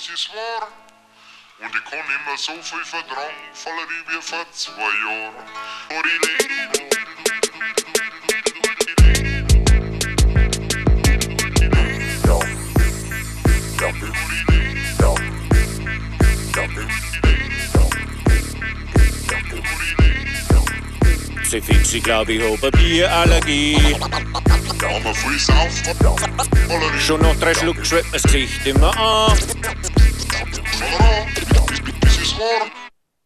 das ist wahr. Und ich kann immer so viel vertragen, Fallerie wie vor zwei Jahren. Ich glaub, ich hab eine Bierallergie. Schon nach drei Schluck schwellt mir's Gesicht immer an. Das.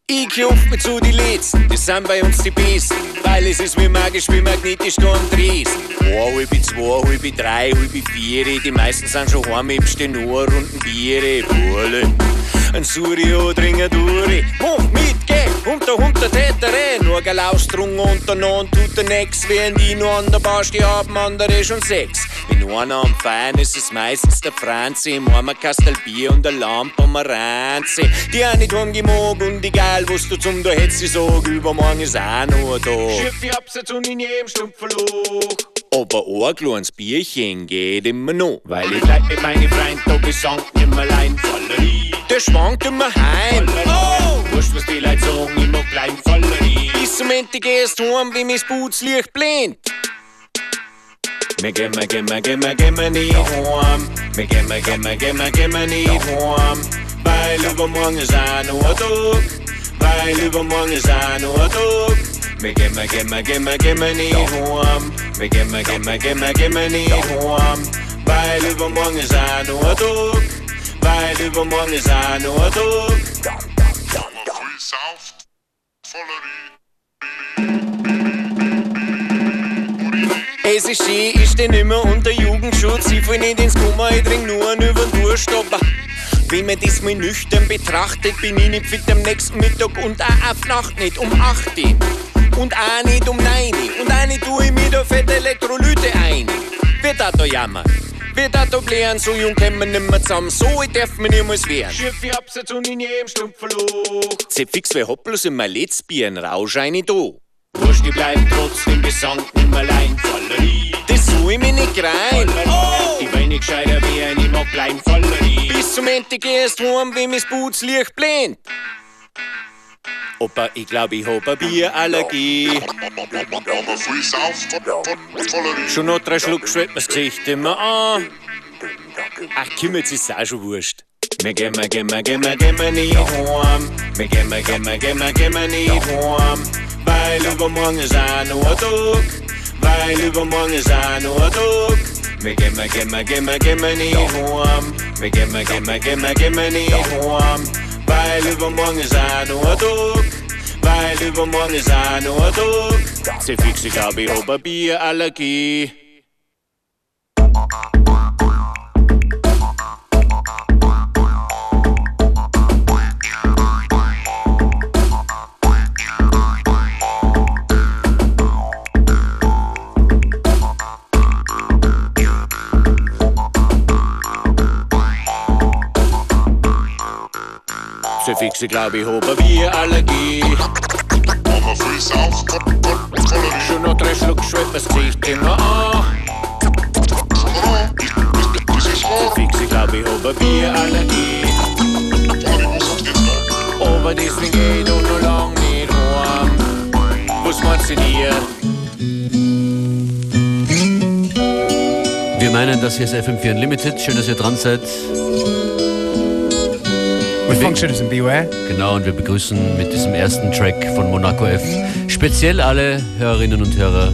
Ich klopf mir zu die Letzten, das sind bei uns die Besten. Weil es ist wie magisch, wie magnetisch da am Dresden. Ein, halbe zwei, halbe drei, halbe vier. Die meisten sind schon heim, ich besteh nur Runden Biere. Burle, ein Surio, trinken Duri. Mach mit, geh, unter, unter Tätere. Nur Galaustrung untereinander tut der nix. Während die nur an der Baustelle haben, andere schon sechs. Wenn einer am Feiern ist es meistens der Franzi. Im Arm ein Kastel Bier und eine Lampe am Ranzi. Die auch nicht heimgemog und egal, was du zum da hättest, ich sag, übermorgen ist auch noch da. Schiff, ich jetzt und in jedem Stumpferloch. Aber ein kleines Bierchen geht immer noch. Weil ich bleib mit meinen Freunden da besanken im allein Fallerie. Der schwankt immer heim. Oh! Wurscht, was die Leute sagen, ich mag bleiben Fallerie. Bis zum Ende gehst heim, wie mein Putzlicht blinkt. Wir gehen, wir gehen, wir gehen, wir gehen nicht heim. Wir gehen, wir gehen, wir gehen, wir gehen nicht heim. Weil übermorgen ist auch noch ein Tag. Weil übermorgen ist auch noch ein Tag. Wir gehen, wir gehen, wir gehen, wir gehen nicht heim. Wir gehen, wir gehen, wir gehen, wir gehen nicht heim. Weil übermorgen ist auch noch ein Tag. Weil übermorgen ist auch noch ein Tag. Ja, man viel sauft, Fallerie. Es ist schön, ich steh nimmer unter Jugendschutz. Ich fall nicht ins Kummer, ich trink nur einen über den Durst, aber wenn man das mal nüchtern betrachtet, bin ich nicht fit am nächsten Mittag und auch auf Nacht nicht um 8 Uhr. Und auch nicht um 9 Uhr. Und auch nicht tue ich mir da fette Elektrolyte ein. Wird da da jammern? Wir Tattoo-Blären, so jung kämen wir nimmer zusammen, so ich darf mir niemals wehren. Schiff ich abseits und in jedem Stumpfen Loch. Zepfix wie Hopplos in mein Letzbier, ein Rausch rein ich da. Wurscht, die bleiben trotzdem besandt, nimmer allein, Fallerie. Das so ich mich nicht rein. Oh! Ich bin nicht gescheiter wie ein, ich mag bleiben, Vollerie. Bis zum Ende gehst du warm, wie mis Bootslicht blendet. Opa, ich glaub, ich hab eine Bierallergie. Schon nach drei Schluck schwellt mir's Gesicht immer an. Ach, komm, jetzt ist auch schon wurscht. Wir gehen, wir gehen, wir gehen, wir gehen nicht heim. Wir gehen, wir gehen, wir gehen, wir gehen nicht heim. Weil übermorgen ist auch noch ein Tag. Weil übermorgen ist auch noch ein Tag. Wir gehen, wir gehen, wir gehen, wir gehen nicht heim. Wir gehen, wir gehen, wir gehen, wir gehen nicht heim. Weil übermorgen sein nur Druck. Weil übermorgen sein nur Druck. Sie fixen, glaube ich, Oberbierallergie. fixe, fixe, glaube ich, habe Bierallergie. Aber friss auch Schon noch drei Schluck schwebt das Gesicht immer an. Fixe, glaube ich, habe Bierallergie. Aber deswegen geht auch noch lang nicht warm. Was meinst du dir? Wir meinen das hier ist FM4 Unlimited. Schön, dass ihr dran seid. With Functioners and Beware. Genau, und wir begrüßen mit diesem ersten Track von Monaco F speziell alle Hörerinnen und Hörer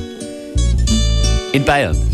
in Bayern.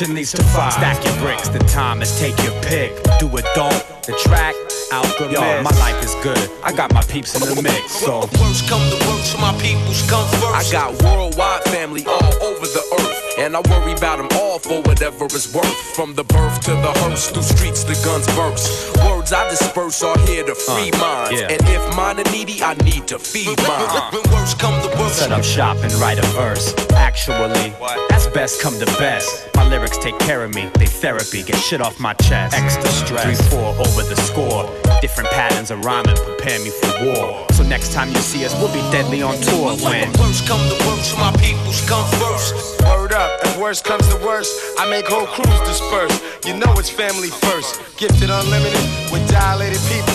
Where friction needs to fire. Stack your bricks, the time is take your pick. Do it, don't. The track, alchemist. Yo, my life is good. I got my peeps in the mix, so. Worst come the worst, my peoples come first. I got worldwide family all over the earth. And I worry about them all for whatever it's worth. From the birth to the hearse, through streets the guns burst. Words I disperse are here to free uh, minds. yeah. And if mine are needy, I need to feed mine. When worst come the worst. Set up shop and write a verse. Actually, that's best come to best. My lyrics take care of me, they therapy, get shit off my chest. Extra stress, 3 4 over the score. Different patterns of rhyming prepare me for war. So next time you see us, we'll be deadly on tour when. When worst come to worst, my peoples come first. Word up, if worst comes to worst, I make whole crews disperse. You know it's family first. Gifted unlimited with dilated people.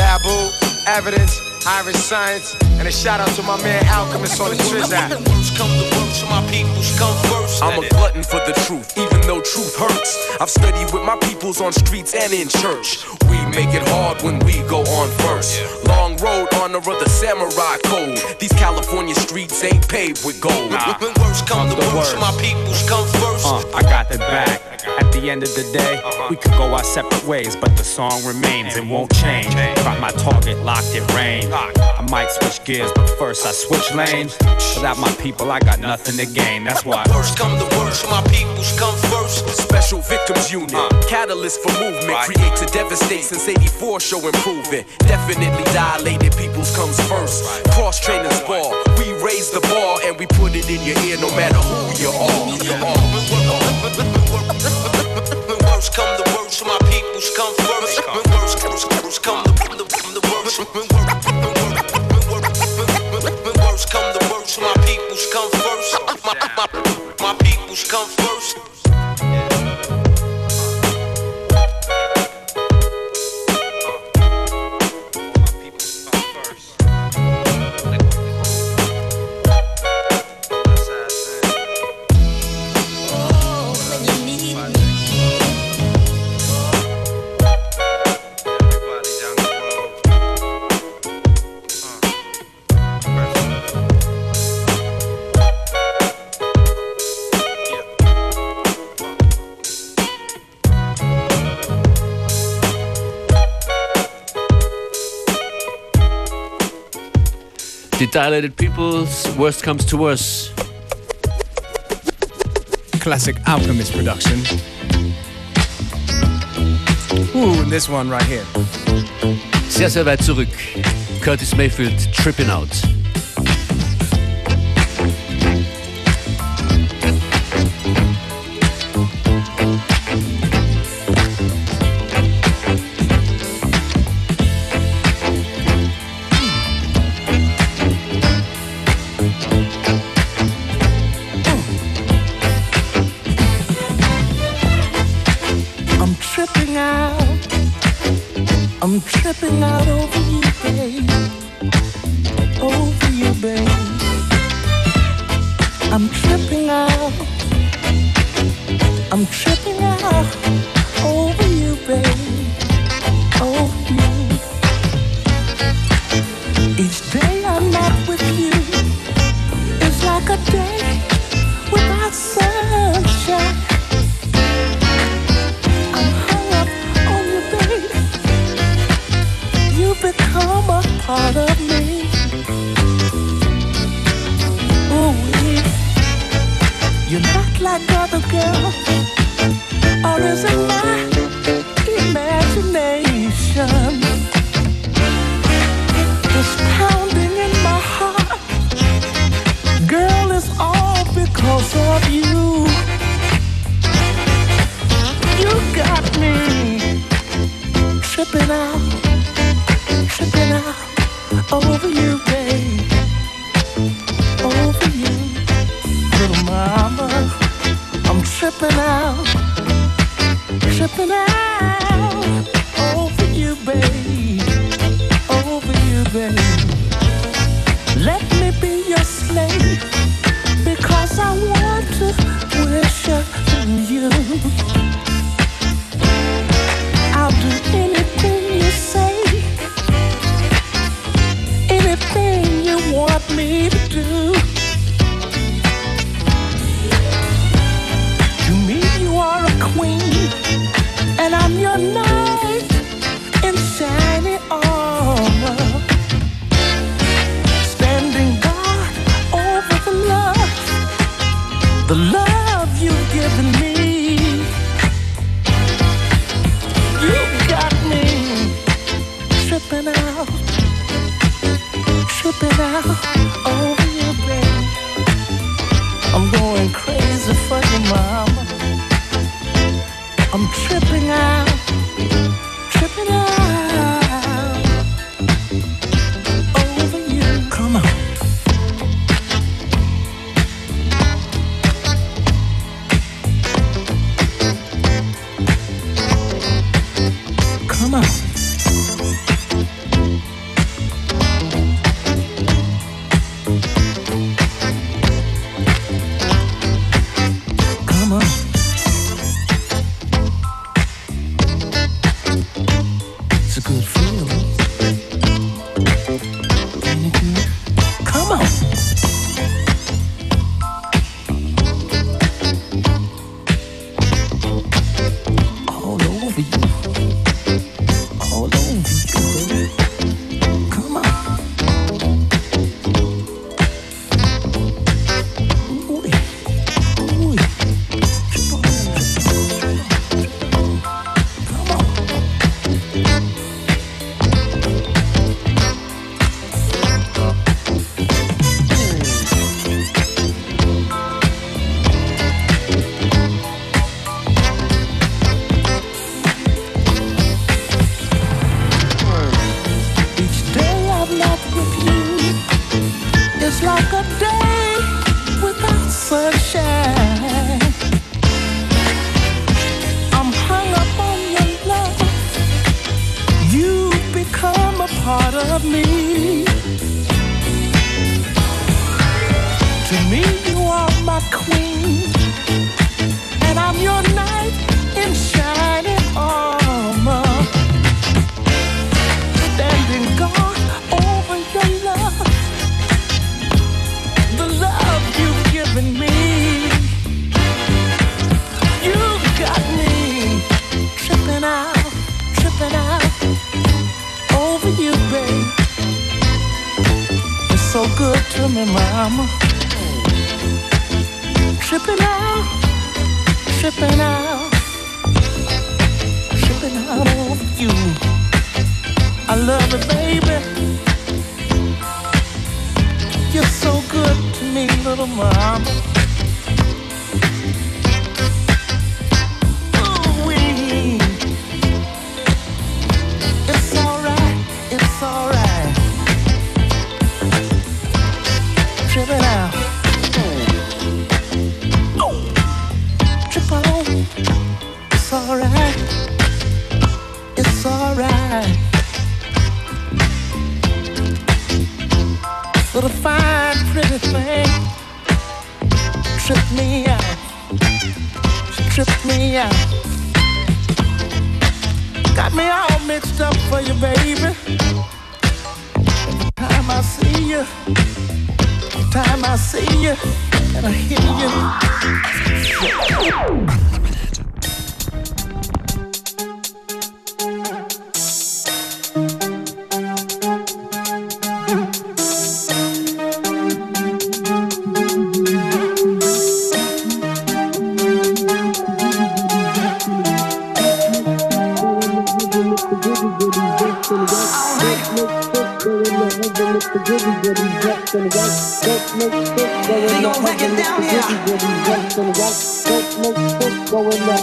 Babu, evidence, Iriscience, and a shout out to my man Alchemist on the Triz app. Come the my peoples come first. I'm a glutton for the truth, even though truth hurts. I've studied with my peoples on streets and in church. We make it hard when we go on first. Long road, honor of the samurai code. These California streets ain't paved with gold. When worst come the the worst, worst. my peoples come first. Uh, I got the back. At the end of the day, we could go our separate ways, but the song remains and won't change. Got my target locked in range. I might switch gears, but first I switch lanes. Without my people, I got nothing to gain. That's why. Worst come the worst, my peoples come first. Special Victims Unit, uh. catalyst for movement, create to devastate since 84 show improvement. Definitely dilated peoples comes first. Cross training spar, we raise the bar and we put it in your ear no matter who you are. When worst come the worst, my peoples come first. When worst, worst, worst come the, the, the worst. When worst, when worst come the worst, my peoples come first. My, my, my peoples come first. Dilated Peoples, worst comes to worst. Classic Alchemist production. Ooh, and this one right here. Sehr, sehr weit zurück. Curtis Mayfield, Tripping Out. Like other girls, or is it my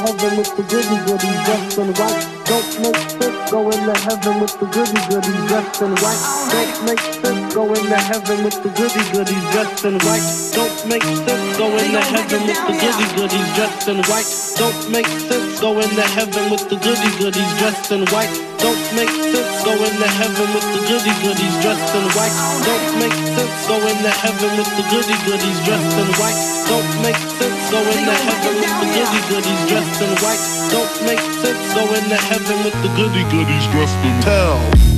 heaven with the goody goodies dressed in white. Don't make sense. Go into heaven with the goody goodies dressed in white. Don't make sense. going to heaven with the goody goodies dressed in white. Don't make sense. going to heaven with the goody goodies dressed in white. Don't make sense. going to heaven with the goody goodies dressed in white. Don't make sense. going to heaven with the goody goodies dressed in white. Don't make sense. Go into heaven with the goody goodies dressed in hell. Hell.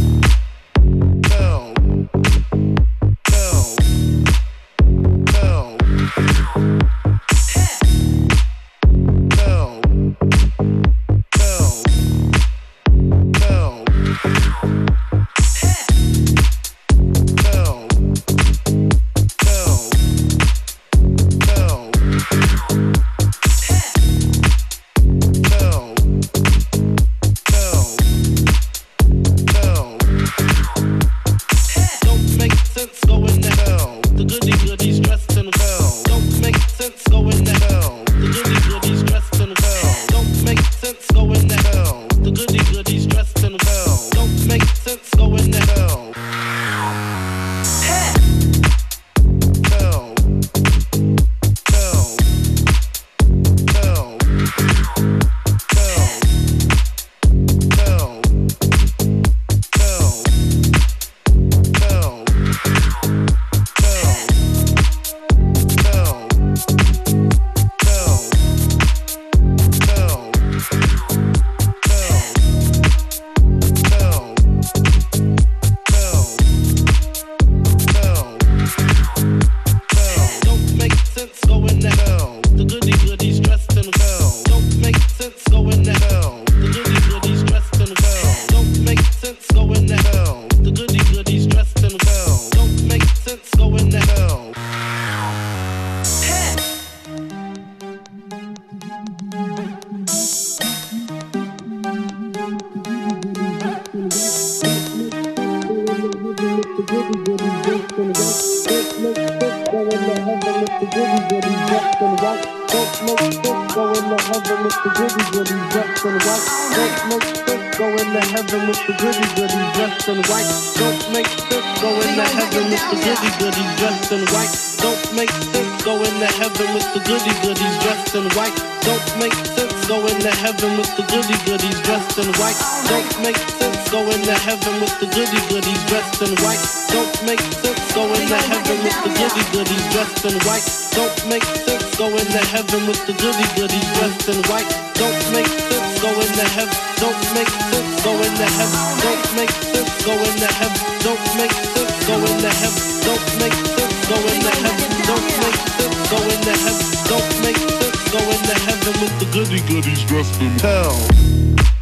don't make this go in the hem, don't make this go in the hem, don't make this go in the hem, don't make this go in the hem, don't make this go in the hem, don't make this go in the heaven with the goody goodies dressed in hell.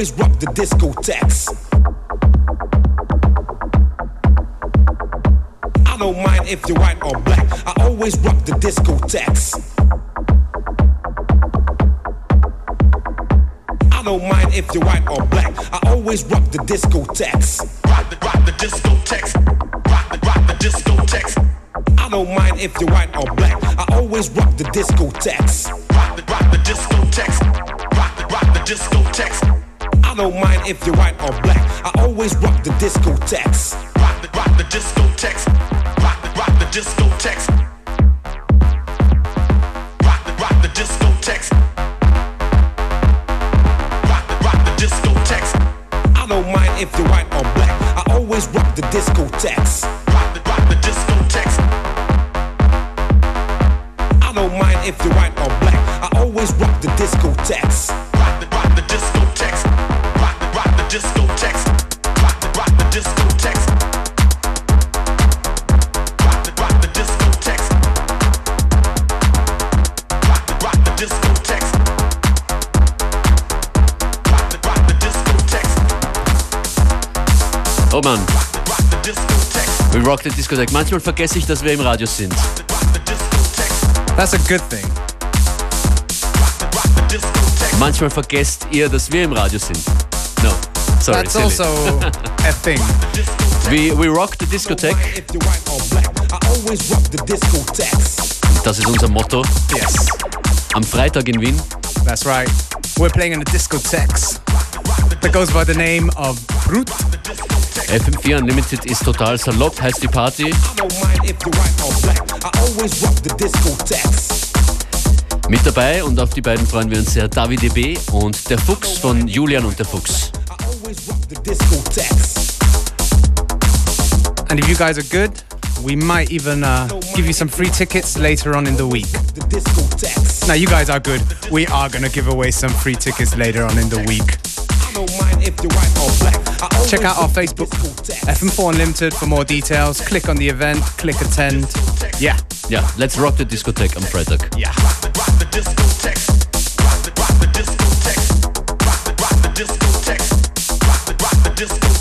Always rock the discotheques. I don't mind if you're white or black. I always rock the discotheques. I don't mind if you're white or black. I always rock the discotheques. Rock the rock the discotheques. Rock the rock the discotheques. I don't mind if you're white or black. I always rock the discotheques. If you're white or black. I always rock the discotheques. Rock the rock the discotheques. Rock the rock the discotheques. Rock the rock the discotheques. Rock the rock the discotheques. I don't mind if you're white or black. I always rock the discotheques. Rock the rock the discotheques. I don't mind if you're white or black. I always rock the discotheques. Oh Mann, Rock the rock the Discotheque. Manchmal vergesse ich, dass wir im Radio sind. That's a good thing. Manchmal vergesst ihr, dass wir im Radio sind. Sorry, That's silly. also a thing. We, we rock the Discotheque. If you're white or black, I always rock the discotheques. Das ist unser Motto. Yes, Am Freitag in Wien. that's right. We're playing in the discotheques that goes by the name of Brut. FM4 Unlimited ist total salopp, heißt die Party. Mit dabei und auf die beiden freuen wir uns sehr David B. und der Fuchs von Julian und der Fuchs. I always rock the discotheques. And if you guys are good, we might even uh, give you some free tickets later on in the week. Now, you guys are good. We are going to give away some free tickets later on in the week. I don't mind if you're white or black. I always Check out our Facebook, discotheques. FM4 Unlimited, for more details. Click on the event, click attend. Yeah, Yeah, let's rock the Discotheque am Freitag. yeah. Rock the discotheques. Rock the rock the discotheques. Rock the rock the discotheques. Rock disco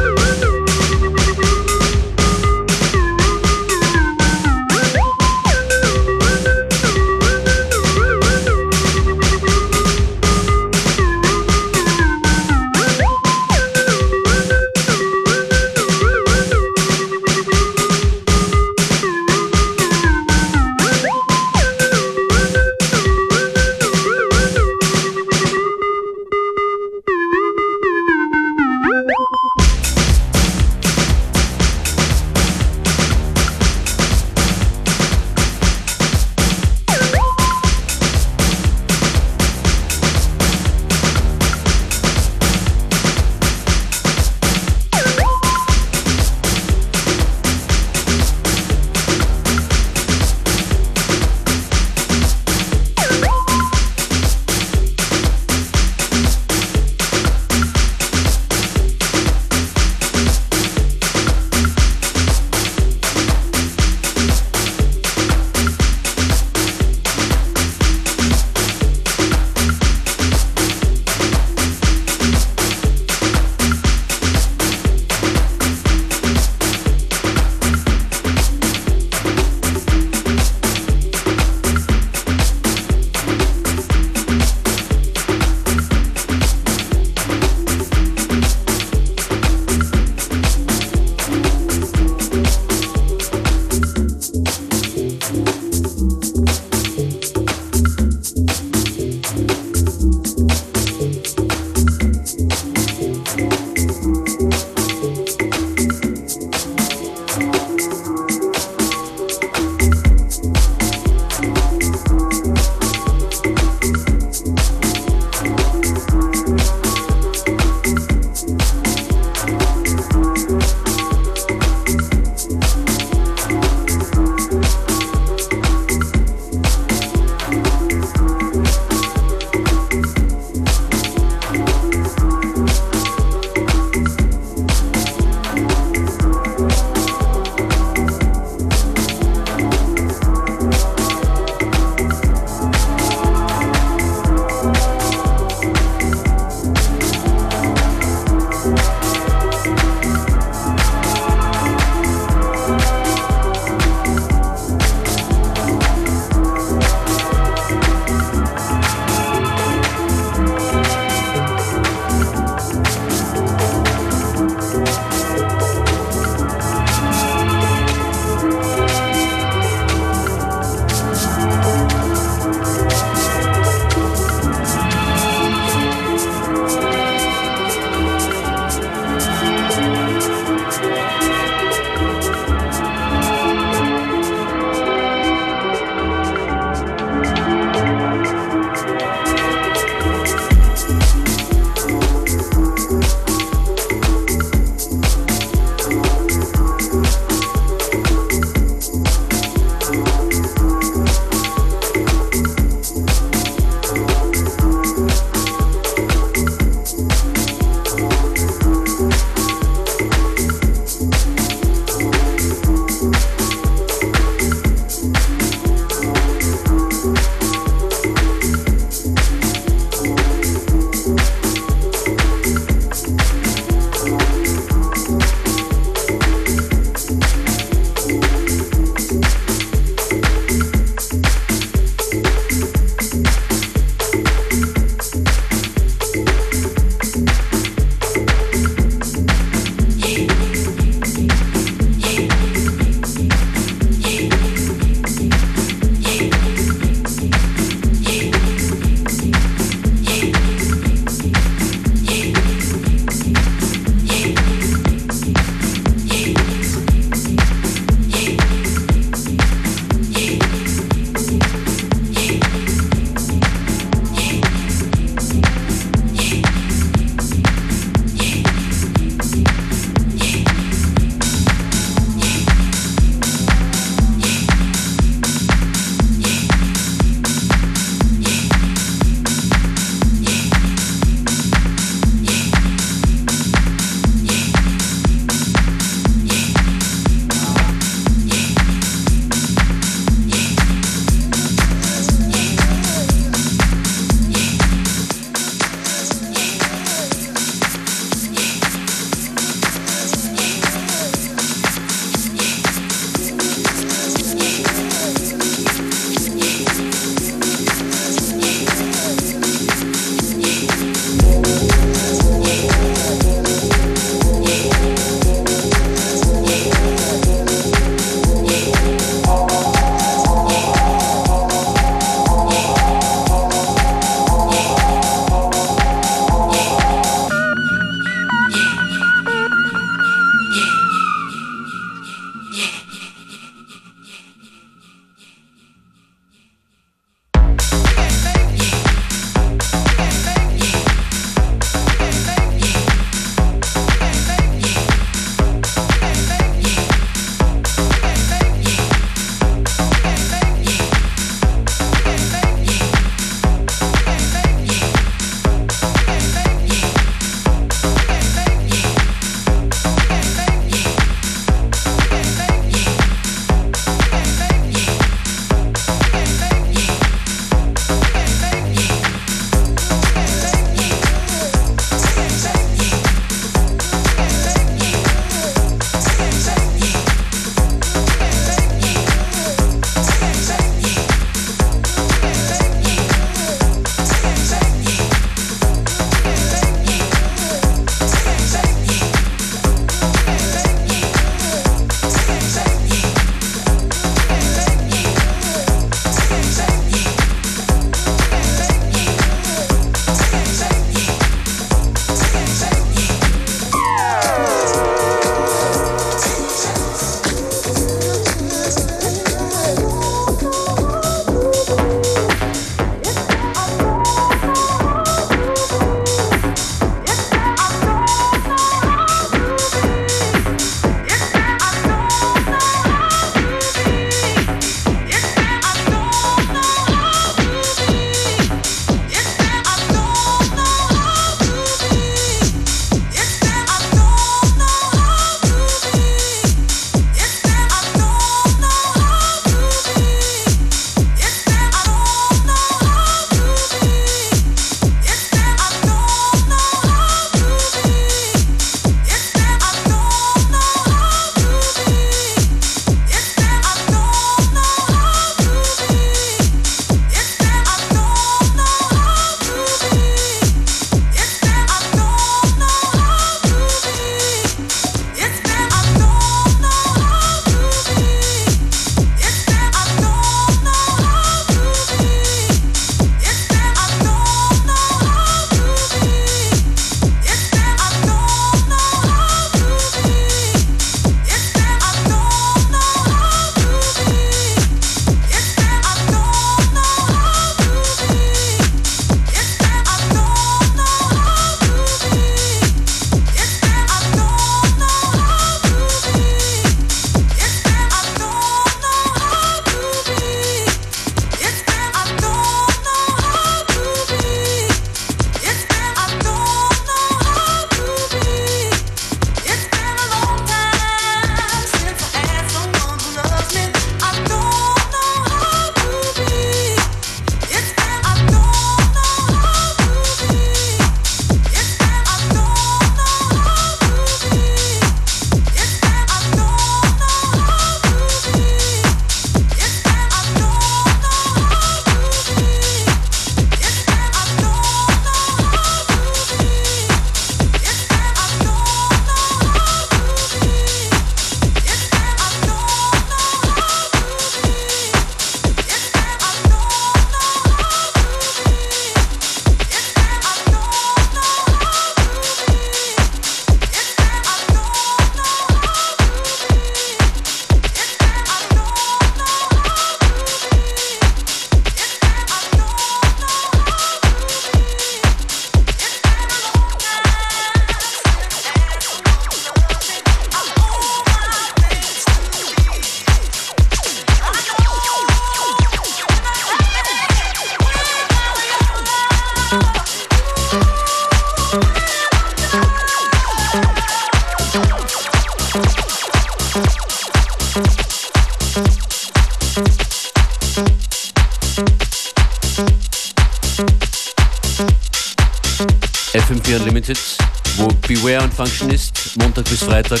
Freitag,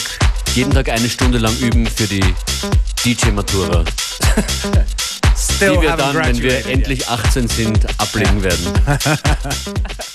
jeden Tag eine Stunde lang üben für die DJ Matura. Still die wir dann, wenn wir endlich 18 sind, ablegen werden.